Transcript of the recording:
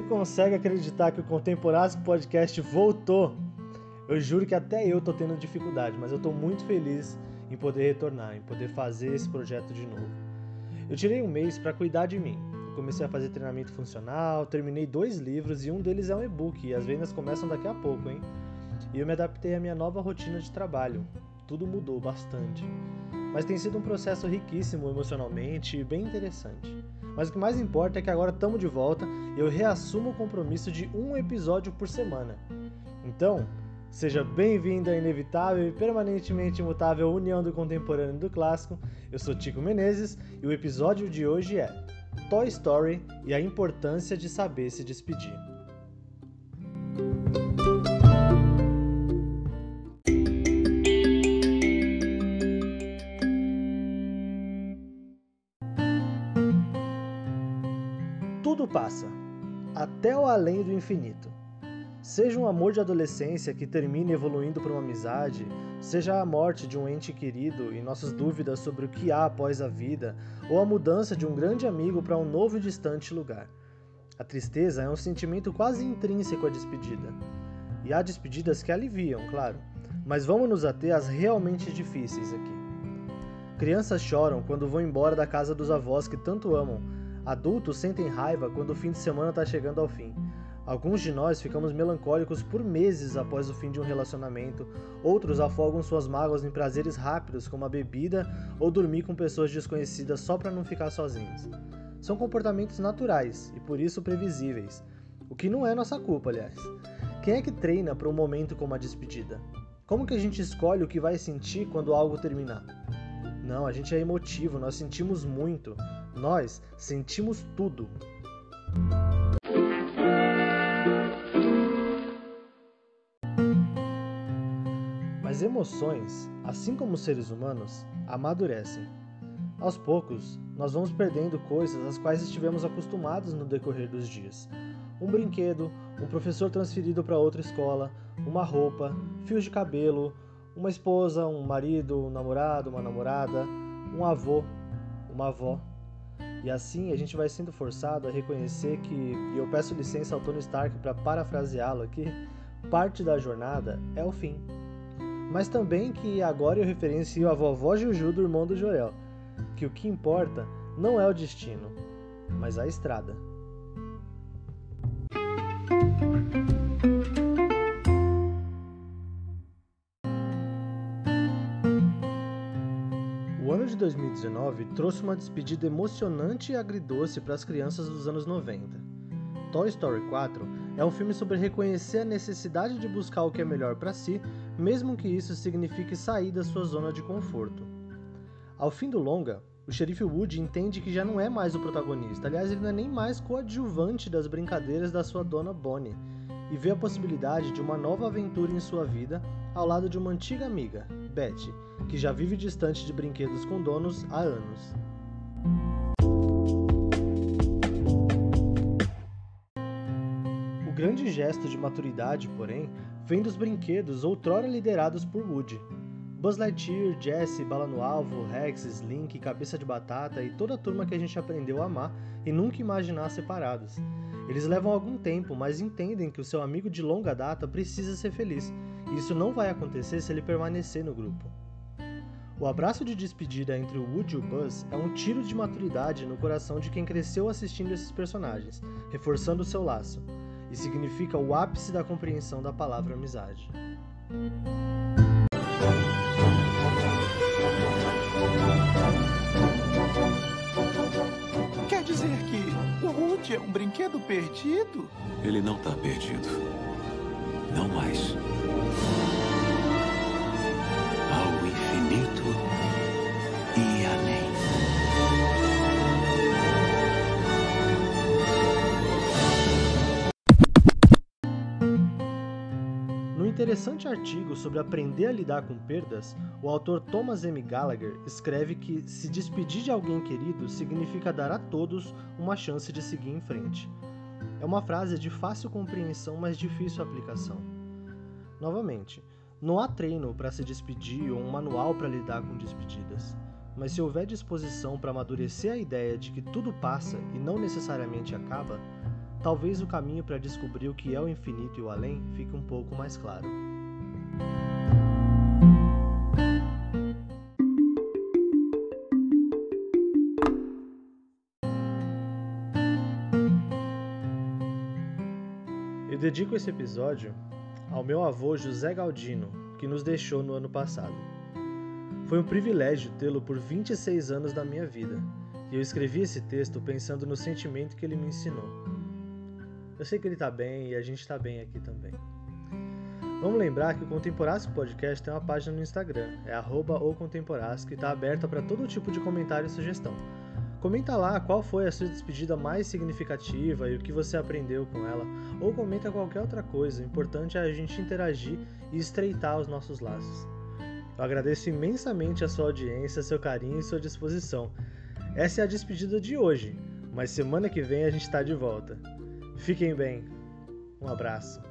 consegue acreditar que o Contemporâneo Podcast voltou? Eu juro que até eu tô tendo dificuldade, mas eu tô muito feliz em poder retornar, em poder fazer esse projeto de novo. Eu tirei um mês para cuidar de mim. Eu comecei a fazer treinamento funcional, terminei dois livros e um deles é um e-book e as vendas começam daqui a pouco, hein? E eu me adaptei à minha nova rotina de trabalho. Tudo mudou bastante. Mas tem sido um processo riquíssimo emocionalmente e bem interessante. Mas o que mais importa é que agora estamos de volta e eu reassumo o compromisso de um episódio por semana. Então, seja bem-vindo à inevitável e permanentemente imutável união do contemporâneo e do clássico. Eu sou Tico Menezes e o episódio de hoje é Toy Story e a importância de saber se despedir. Tudo passa, até o além do infinito. Seja um amor de adolescência que termine evoluindo para uma amizade, seja a morte de um ente querido e nossas dúvidas sobre o que há após a vida, ou a mudança de um grande amigo para um novo e distante lugar. A tristeza é um sentimento quase intrínseco à despedida. E há despedidas que aliviam, claro, mas vamos nos ater às realmente difíceis aqui. Crianças choram quando vão embora da casa dos avós que tanto amam, Adultos sentem raiva quando o fim de semana está chegando ao fim. Alguns de nós ficamos melancólicos por meses após o fim de um relacionamento, outros afogam suas mágoas em prazeres rápidos, como a bebida ou dormir com pessoas desconhecidas só para não ficar sozinhos. São comportamentos naturais e por isso previsíveis, o que não é nossa culpa, aliás. Quem é que treina para um momento como a despedida? Como que a gente escolhe o que vai sentir quando algo terminar? Não, a gente é emotivo, nós sentimos muito. Nós sentimos tudo. Mas emoções, assim como seres humanos, amadurecem. Aos poucos, nós vamos perdendo coisas às quais estivemos acostumados no decorrer dos dias. Um brinquedo, um professor transferido para outra escola, uma roupa, fios de cabelo, uma esposa, um marido, um namorado, uma namorada, um avô, uma avó. E assim a gente vai sendo forçado a reconhecer que, e eu peço licença ao Tony Stark para parafraseá-lo aqui, parte da jornada é o fim. Mas também que agora eu referencio a vovó Juju do irmão do Joel, que o que importa não é o destino, mas a estrada. 2019 trouxe uma despedida emocionante e agridoce para as crianças dos anos 90. Toy Story 4 é um filme sobre reconhecer a necessidade de buscar o que é melhor para si, mesmo que isso signifique sair da sua zona de conforto. Ao fim do longa, o xerife Woody entende que já não é mais o protagonista, aliás, ele não é nem mais coadjuvante das brincadeiras da sua dona Bonnie, e vê a possibilidade de uma nova aventura em sua vida ao lado de uma antiga amiga, Betty, que já vive distante de brinquedos com donos há anos. O grande gesto de maturidade, porém, vem dos brinquedos outrora liderados por Woody. Buzz Lightyear, Jesse, Bala no Alvo, Rex, Slink, Cabeça de Batata e toda a turma que a gente aprendeu a amar e nunca imaginar separados. Eles levam algum tempo, mas entendem que o seu amigo de longa data precisa ser feliz, e isso não vai acontecer se ele permanecer no grupo. O abraço de despedida entre o Woody e o Buzz é um tiro de maturidade no coração de quem cresceu assistindo esses personagens, reforçando o seu laço, e significa o ápice da compreensão da palavra amizade. Um brinquedo perdido? Ele não tá perdido. Não mais. Interessante artigo sobre aprender a lidar com perdas, o autor Thomas M. Gallagher escreve que se despedir de alguém querido significa dar a todos uma chance de seguir em frente. É uma frase de fácil compreensão, mas difícil aplicação. Novamente, não há treino para se despedir ou um manual para lidar com despedidas. Mas se houver disposição para amadurecer a ideia de que tudo passa e não necessariamente acaba, talvez o caminho para descobrir o que é o infinito e o além fique um pouco mais claro. Eu dedico esse episódio ao meu avô José Galdino, que nos deixou no ano passado. Foi um privilégio tê-lo por 26 anos da minha vida, e eu escrevi esse texto pensando no sentimento que ele me ensinou. Eu sei que ele está bem e a gente está bem aqui também. Vamos lembrar que o Contemporásco Podcast tem uma página no Instagram, é arroba e está aberta para todo tipo de comentário e sugestão. Comenta lá qual foi a sua despedida mais significativa e o que você aprendeu com ela, ou comenta qualquer outra coisa. O importante é a gente interagir e estreitar os nossos laços. Eu agradeço imensamente a sua audiência, seu carinho e sua disposição. Essa é a despedida de hoje, mas semana que vem a gente está de volta. Fiquem bem. Um abraço.